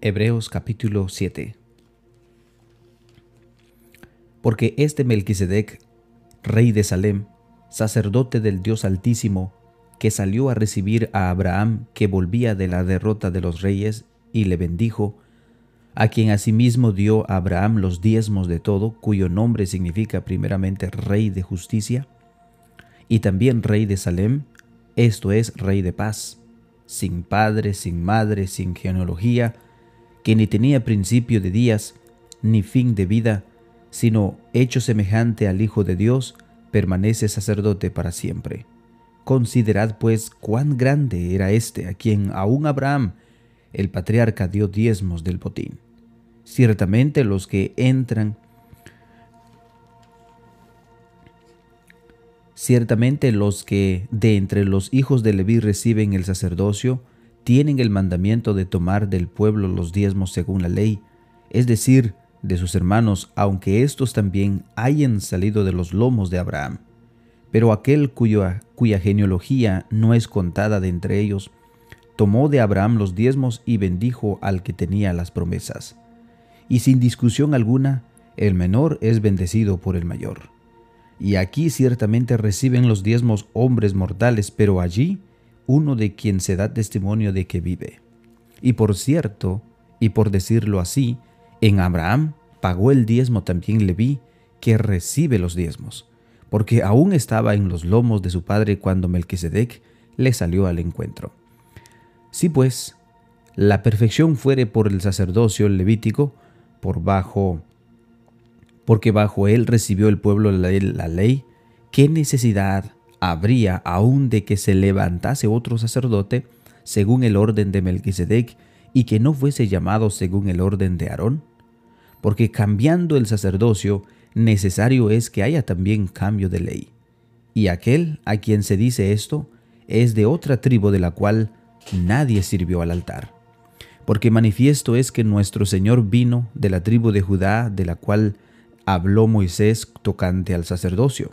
Hebreos capítulo 7 Porque este Melquisedec, rey de Salem, sacerdote del Dios Altísimo, que salió a recibir a Abraham que volvía de la derrota de los reyes, y le bendijo, a quien asimismo dio a Abraham los diezmos de todo, cuyo nombre significa primeramente Rey de Justicia, y también Rey de Salem, esto es Rey de Paz, sin padre, sin madre, sin genealogía, que ni tenía principio de días, ni fin de vida, sino hecho semejante al Hijo de Dios, permanece sacerdote para siempre. Considerad pues cuán grande era éste a quien aún Abraham, el patriarca, dio diezmos del botín. Ciertamente los que entran, ciertamente los que de entre los hijos de Leví reciben el sacerdocio, tienen el mandamiento de tomar del pueblo los diezmos según la ley, es decir, de sus hermanos, aunque éstos también hayan salido de los lomos de Abraham. Pero aquel cuya, cuya genealogía no es contada de entre ellos, tomó de Abraham los diezmos y bendijo al que tenía las promesas. Y sin discusión alguna, el menor es bendecido por el mayor. Y aquí ciertamente reciben los diezmos hombres mortales, pero allí uno de quien se da testimonio de que vive. Y por cierto, y por decirlo así, en Abraham pagó el diezmo también Leví, que recibe los diezmos, porque aún estaba en los lomos de su padre cuando Melquisedec le salió al encuentro. Si pues la perfección fuere por el sacerdocio levítico, por bajo, porque bajo él recibió el pueblo la ley, ¿qué necesidad habría aún de que se levantase otro sacerdote según el orden de Melquisedec y que no fuese llamado según el orden de Aarón? Porque cambiando el sacerdocio, necesario es que haya también cambio de ley. Y aquel a quien se dice esto es de otra tribu de la cual nadie sirvió al altar. Porque manifiesto es que nuestro Señor vino de la tribu de Judá, de la cual habló Moisés tocante al sacerdocio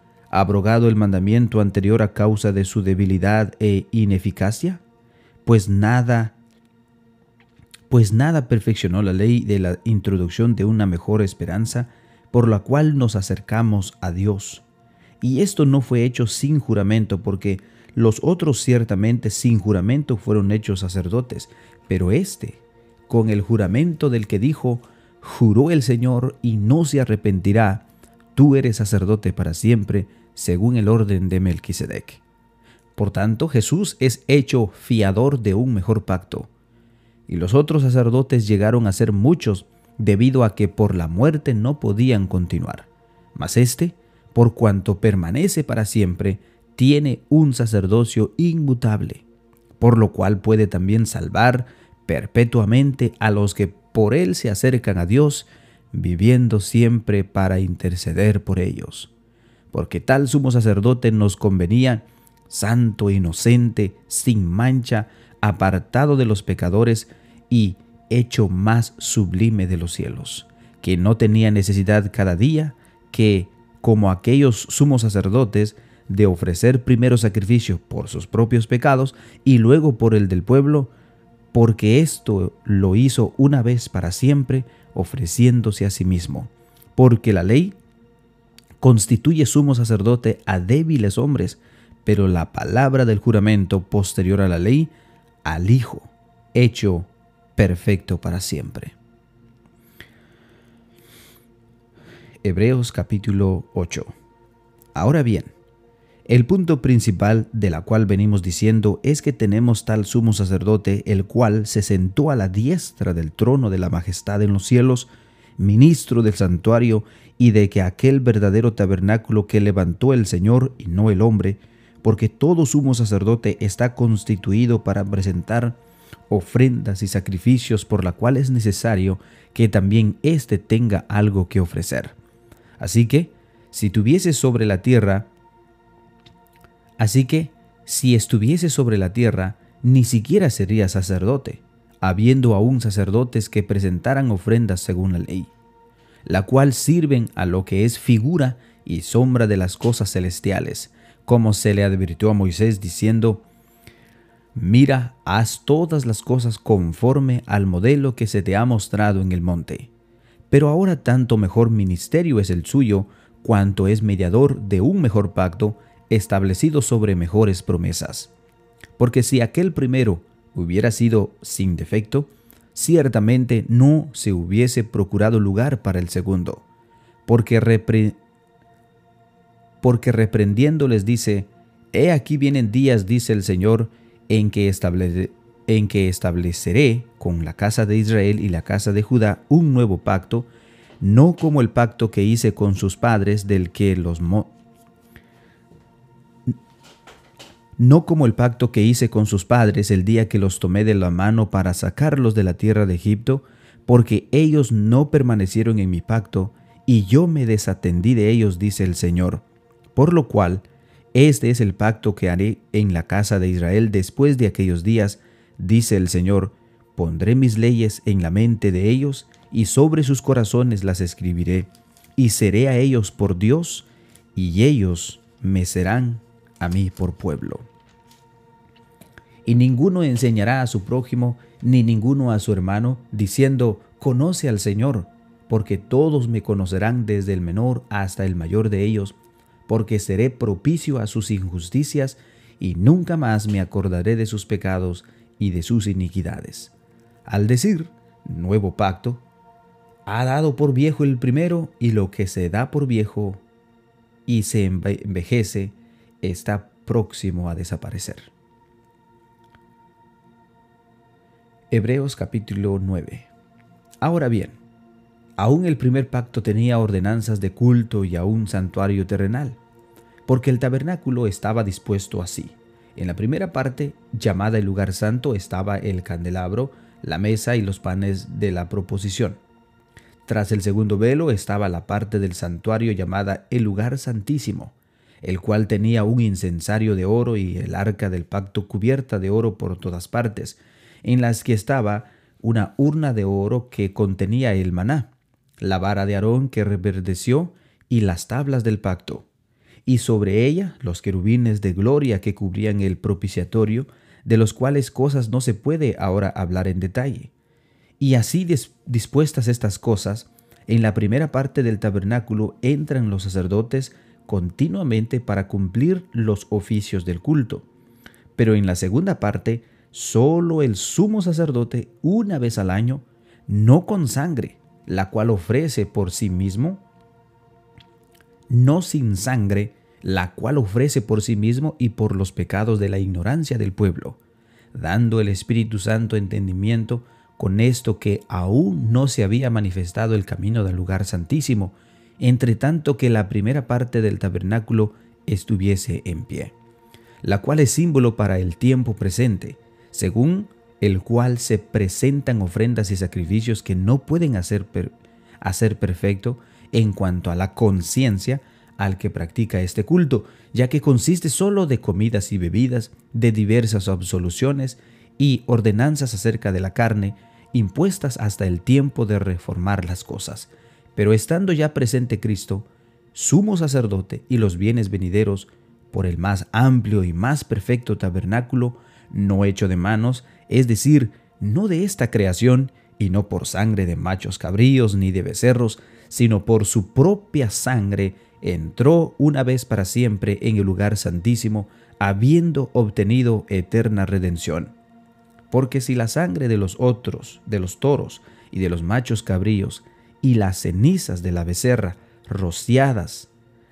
abrogado el mandamiento anterior a causa de su debilidad e ineficacia? Pues nada pues nada perfeccionó la ley de la introducción de una mejor esperanza por la cual nos acercamos a Dios. Y esto no fue hecho sin juramento, porque los otros ciertamente sin juramento fueron hechos sacerdotes, pero éste, con el juramento del que dijo, juró el Señor y no se arrepentirá, tú eres sacerdote para siempre, según el orden de Melquisedec. Por tanto, Jesús es hecho fiador de un mejor pacto. Y los otros sacerdotes llegaron a ser muchos debido a que por la muerte no podían continuar. Mas éste, por cuanto permanece para siempre, tiene un sacerdocio inmutable, por lo cual puede también salvar perpetuamente a los que por él se acercan a Dios, viviendo siempre para interceder por ellos porque tal sumo sacerdote nos convenía, santo, inocente, sin mancha, apartado de los pecadores y hecho más sublime de los cielos, que no tenía necesidad cada día que, como aquellos sumos sacerdotes, de ofrecer primero sacrificio por sus propios pecados y luego por el del pueblo, porque esto lo hizo una vez para siempre, ofreciéndose a sí mismo. Porque la ley constituye sumo sacerdote a débiles hombres, pero la palabra del juramento posterior a la ley, al Hijo, hecho perfecto para siempre. Hebreos capítulo 8. Ahora bien, el punto principal de la cual venimos diciendo es que tenemos tal sumo sacerdote, el cual se sentó a la diestra del trono de la majestad en los cielos, ministro del santuario y de que aquel verdadero tabernáculo que levantó el Señor y no el hombre, porque todo sumo sacerdote está constituido para presentar ofrendas y sacrificios por la cual es necesario que también éste tenga algo que ofrecer. Así que, si tuviese sobre la tierra, así que, si estuviese sobre la tierra, ni siquiera sería sacerdote, habiendo aún sacerdotes que presentaran ofrendas según la ley, la cual sirven a lo que es figura y sombra de las cosas celestiales, como se le advirtió a Moisés diciendo, Mira, haz todas las cosas conforme al modelo que se te ha mostrado en el monte. Pero ahora tanto mejor ministerio es el suyo, cuanto es mediador de un mejor pacto establecido sobre mejores promesas. Porque si aquel primero hubiera sido sin defecto, ciertamente no se hubiese procurado lugar para el segundo, porque, porque reprendiendo les dice, He aquí vienen días, dice el Señor, en que, en que estableceré con la casa de Israel y la casa de Judá un nuevo pacto, no como el pacto que hice con sus padres del que los no como el pacto que hice con sus padres el día que los tomé de la mano para sacarlos de la tierra de Egipto, porque ellos no permanecieron en mi pacto, y yo me desatendí de ellos, dice el Señor. Por lo cual, este es el pacto que haré en la casa de Israel después de aquellos días, dice el Señor, pondré mis leyes en la mente de ellos, y sobre sus corazones las escribiré, y seré a ellos por Dios, y ellos me serán a mí por pueblo y ninguno enseñará a su prójimo, ni ninguno a su hermano, diciendo, conoce al Señor, porque todos me conocerán desde el menor hasta el mayor de ellos, porque seré propicio a sus injusticias, y nunca más me acordaré de sus pecados y de sus iniquidades. Al decir nuevo pacto, ha dado por viejo el primero, y lo que se da por viejo y se envejece está próximo a desaparecer. Hebreos capítulo 9. Ahora bien, aún el primer pacto tenía ordenanzas de culto y aún santuario terrenal, porque el tabernáculo estaba dispuesto así. En la primera parte, llamada el lugar santo, estaba el candelabro, la mesa y los panes de la proposición. Tras el segundo velo estaba la parte del santuario llamada el lugar santísimo, el cual tenía un incensario de oro y el arca del pacto cubierta de oro por todas partes, en las que estaba una urna de oro que contenía el maná, la vara de Aarón que reverdeció y las tablas del pacto, y sobre ella los querubines de gloria que cubrían el propiciatorio, de los cuales cosas no se puede ahora hablar en detalle. Y así dispuestas estas cosas, en la primera parte del tabernáculo entran los sacerdotes continuamente para cumplir los oficios del culto. Pero en la segunda parte solo el sumo sacerdote una vez al año, no con sangre, la cual ofrece por sí mismo, no sin sangre, la cual ofrece por sí mismo y por los pecados de la ignorancia del pueblo, dando el Espíritu Santo entendimiento con esto que aún no se había manifestado el camino del lugar santísimo, entre tanto que la primera parte del tabernáculo estuviese en pie, la cual es símbolo para el tiempo presente, según el cual se presentan ofrendas y sacrificios que no pueden hacer, hacer perfecto en cuanto a la conciencia al que practica este culto, ya que consiste solo de comidas y bebidas, de diversas absoluciones y ordenanzas acerca de la carne, impuestas hasta el tiempo de reformar las cosas. Pero estando ya presente Cristo, sumo sacerdote y los bienes venideros, por el más amplio y más perfecto tabernáculo, no hecho de manos, es decir, no de esta creación, y no por sangre de machos cabríos ni de becerros, sino por su propia sangre, entró una vez para siempre en el lugar santísimo, habiendo obtenido eterna redención. Porque si la sangre de los otros, de los toros y de los machos cabríos, y las cenizas de la becerra, rociadas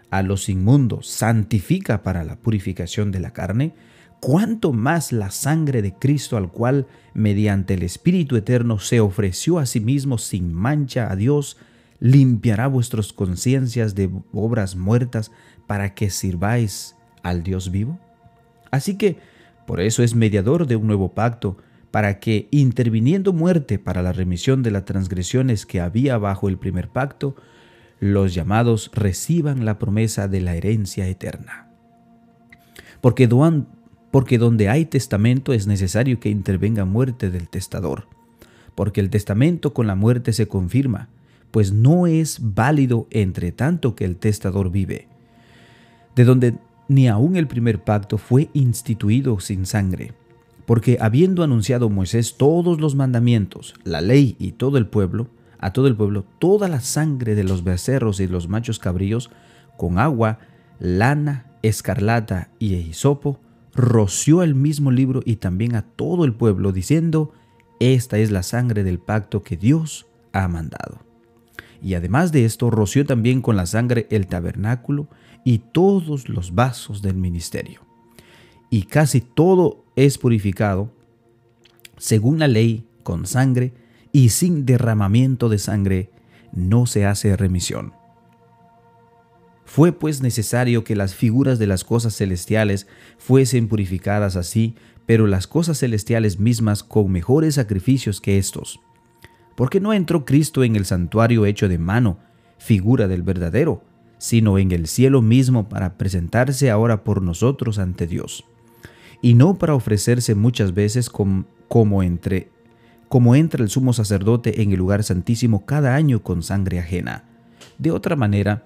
a los inmundos, santifica para la purificación de la carne, cuánto más la sangre de Cristo al cual, mediante el Espíritu Eterno, se ofreció a sí mismo sin mancha a Dios, limpiará vuestras conciencias de obras muertas para que sirváis al Dios vivo? Así que, por eso es mediador de un nuevo pacto, para que, interviniendo muerte para la remisión de las transgresiones que había bajo el primer pacto, los llamados reciban la promesa de la herencia eterna. Porque, porque donde hay testamento es necesario que intervenga muerte del testador, porque el testamento con la muerte se confirma, pues no es válido entre tanto que el testador vive. De donde ni aun el primer pacto fue instituido sin sangre, porque habiendo anunciado Moisés todos los mandamientos, la ley y todo el pueblo, a todo el pueblo, toda la sangre de los becerros y los machos cabríos, con agua, lana, escarlata y hisopo, roció el mismo libro y también a todo el pueblo, diciendo, Esta es la sangre del pacto que Dios ha mandado. Y además de esto, roció también con la sangre el tabernáculo y todos los vasos del ministerio. Y casi todo es purificado, según la ley, con sangre, y sin derramamiento de sangre no se hace remisión. Fue pues necesario que las figuras de las cosas celestiales fuesen purificadas así, pero las cosas celestiales mismas con mejores sacrificios que estos. Porque no entró Cristo en el santuario hecho de mano, figura del verdadero, sino en el cielo mismo para presentarse ahora por nosotros ante Dios, y no para ofrecerse muchas veces como, entre como entra el sumo sacerdote en el lugar santísimo cada año con sangre ajena. De otra manera,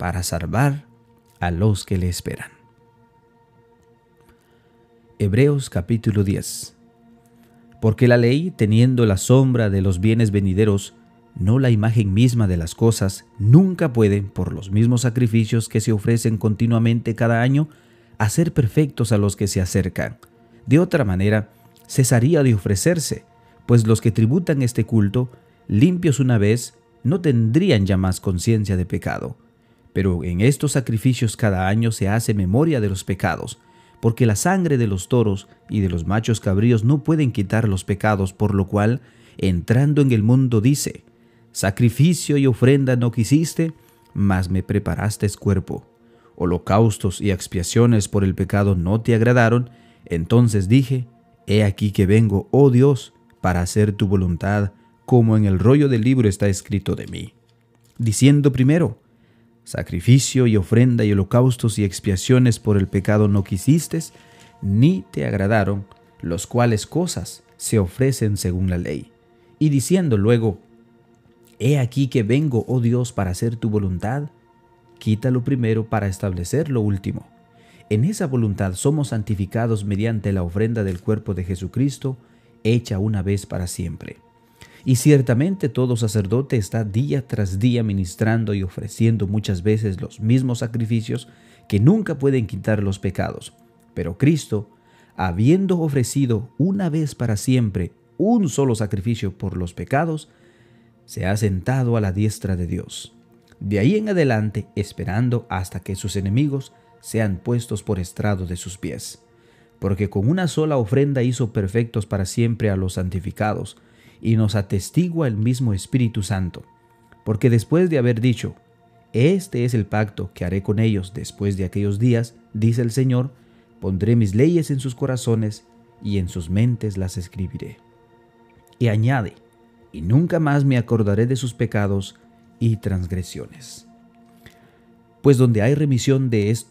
para salvar a los que le esperan. Hebreos capítulo 10 Porque la ley, teniendo la sombra de los bienes venideros, no la imagen misma de las cosas, nunca puede, por los mismos sacrificios que se ofrecen continuamente cada año, hacer perfectos a los que se acercan de otra manera, cesaría de ofrecerse, pues los que tributan este culto, limpios una vez, no tendrían ya más conciencia de pecado. Pero en estos sacrificios cada año se hace memoria de los pecados, porque la sangre de los toros y de los machos cabríos no pueden quitar los pecados, por lo cual, entrando en el mundo, dice, Sacrificio y ofrenda no quisiste, mas me preparaste cuerpo. Holocaustos y expiaciones por el pecado no te agradaron, entonces dije, He aquí que vengo, oh Dios, para hacer tu voluntad, como en el rollo del libro está escrito de mí. Diciendo primero, Sacrificio y ofrenda y holocaustos y expiaciones por el pecado no quisiste, ni te agradaron, los cuales cosas se ofrecen según la ley. Y diciendo luego, He aquí que vengo, oh Dios, para hacer tu voluntad, quítalo primero para establecer lo último. En esa voluntad somos santificados mediante la ofrenda del cuerpo de Jesucristo, hecha una vez para siempre. Y ciertamente todo sacerdote está día tras día ministrando y ofreciendo muchas veces los mismos sacrificios que nunca pueden quitar los pecados. Pero Cristo, habiendo ofrecido una vez para siempre un solo sacrificio por los pecados, se ha sentado a la diestra de Dios. De ahí en adelante, esperando hasta que sus enemigos sean puestos por estrado de sus pies. Porque con una sola ofrenda hizo perfectos para siempre a los santificados, y nos atestigua el mismo Espíritu Santo. Porque después de haber dicho, Este es el pacto que haré con ellos después de aquellos días, dice el Señor, pondré mis leyes en sus corazones y en sus mentes las escribiré. Y añade, y nunca más me acordaré de sus pecados y transgresiones. Pues donde hay remisión de, esto,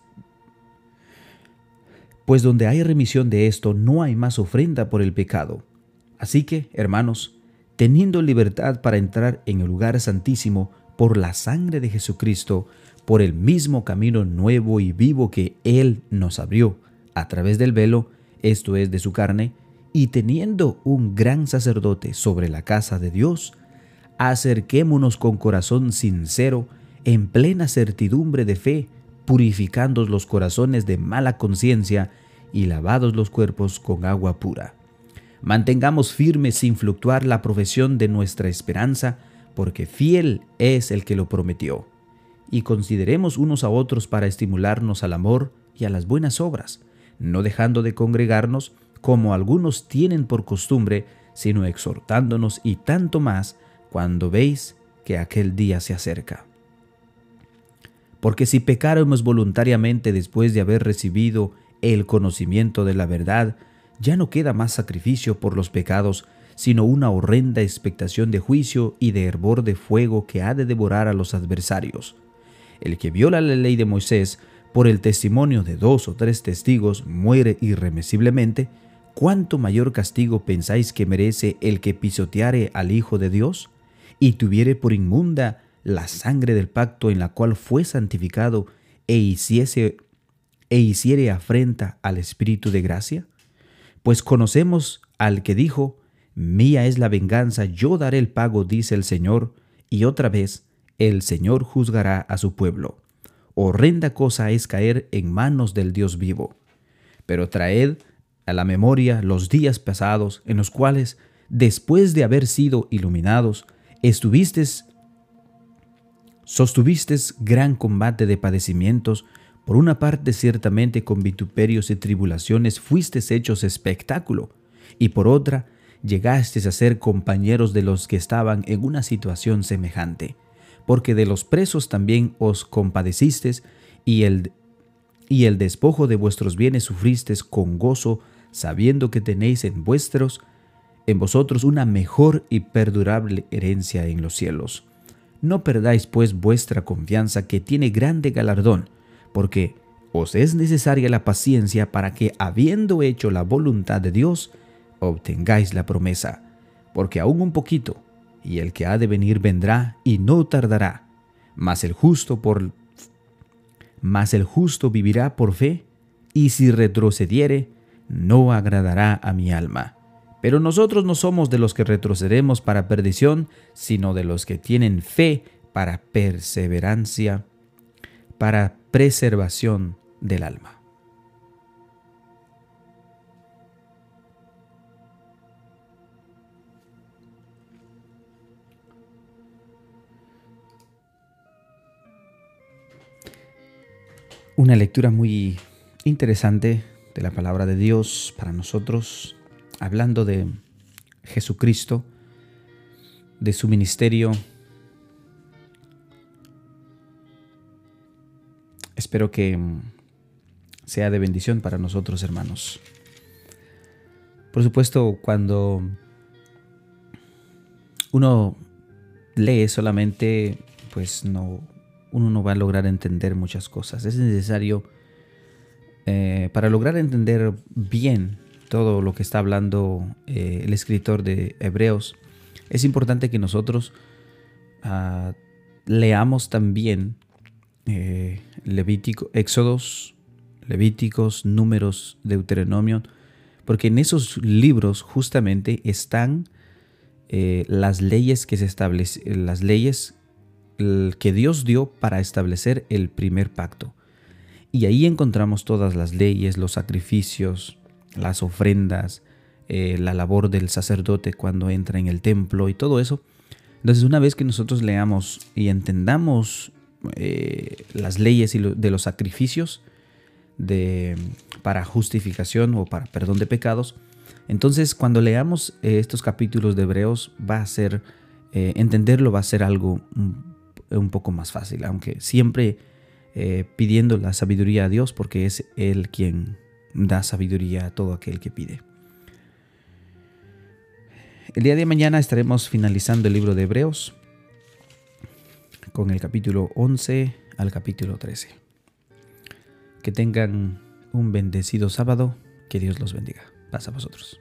pues donde hay remisión de esto no hay más ofrenda por el pecado. Así que, hermanos, teniendo libertad para entrar en el lugar santísimo por la sangre de Jesucristo, por el mismo camino nuevo y vivo que Él nos abrió a través del velo, esto es de su carne, y teniendo un gran sacerdote sobre la casa de Dios, acerquémonos con corazón sincero, en plena certidumbre de fe, purificando los corazones de mala conciencia y lavados los cuerpos con agua pura. Mantengamos firme sin fluctuar la profesión de nuestra esperanza, porque fiel es el que lo prometió. Y consideremos unos a otros para estimularnos al amor y a las buenas obras, no dejando de congregarnos como algunos tienen por costumbre, sino exhortándonos y tanto más cuando veis que aquel día se acerca. Porque si pecáramos voluntariamente después de haber recibido el conocimiento de la verdad, ya no queda más sacrificio por los pecados, sino una horrenda expectación de juicio y de hervor de fuego que ha de devorar a los adversarios. El que viola la ley de Moisés por el testimonio de dos o tres testigos muere irremisiblemente, ¿cuánto mayor castigo pensáis que merece el que pisoteare al Hijo de Dios y tuviere por inmunda la sangre del pacto en la cual fue santificado e hiciese e hiciere afrenta al Espíritu de gracia? Pues conocemos al que dijo, Mía es la venganza, yo daré el pago, dice el Señor, y otra vez el Señor juzgará a su pueblo. Horrenda cosa es caer en manos del Dios vivo. Pero traed a la memoria los días pasados en los cuales, después de haber sido iluminados, estuvisteis Sostuvistes gran combate de padecimientos, por una parte ciertamente con vituperios y tribulaciones fuistes hechos espectáculo, y por otra llegastes a ser compañeros de los que estaban en una situación semejante, porque de los presos también os compadecistes, y el, y el despojo de vuestros bienes sufristes con gozo, sabiendo que tenéis en vuestros, en vosotros una mejor y perdurable herencia en los cielos. No perdáis pues vuestra confianza que tiene grande galardón, porque os es necesaria la paciencia para que, habiendo hecho la voluntad de Dios, obtengáis la promesa. Porque aún un poquito, y el que ha de venir vendrá y no tardará. Mas el justo por mas el justo vivirá por fe, y si retrocediere, no agradará a mi alma. Pero nosotros no somos de los que retrocedemos para perdición, sino de los que tienen fe para perseverancia, para preservación del alma. Una lectura muy interesante de la palabra de Dios para nosotros hablando de Jesucristo, de su ministerio. Espero que sea de bendición para nosotros, hermanos. Por supuesto, cuando uno lee solamente, pues no, uno no va a lograr entender muchas cosas. Es necesario, eh, para lograr entender bien todo lo que está hablando eh, el escritor de Hebreos, es importante que nosotros ah, leamos también eh, Levítico, Éxodos, Levíticos, Números, Deuteronomio, porque en esos libros justamente están eh, las leyes que se establecen, las leyes que Dios dio para establecer el primer pacto. Y ahí encontramos todas las leyes, los sacrificios, las ofrendas, eh, la labor del sacerdote cuando entra en el templo y todo eso. Entonces una vez que nosotros leamos y entendamos eh, las leyes de los sacrificios de, para justificación o para perdón de pecados, entonces cuando leamos eh, estos capítulos de Hebreos va a ser, entenderlo va a ser algo un, un, poco más fácil, aunque siempre pidiendo la sabiduría a Dios porque es Él quien da sabiduría a todo aquel que pide. El día de mañana estaremos finalizando el libro de Hebreos con el capítulo 11 al capítulo 13. Que tengan un bendecido sábado, que Dios los bendiga. Paz a vosotros.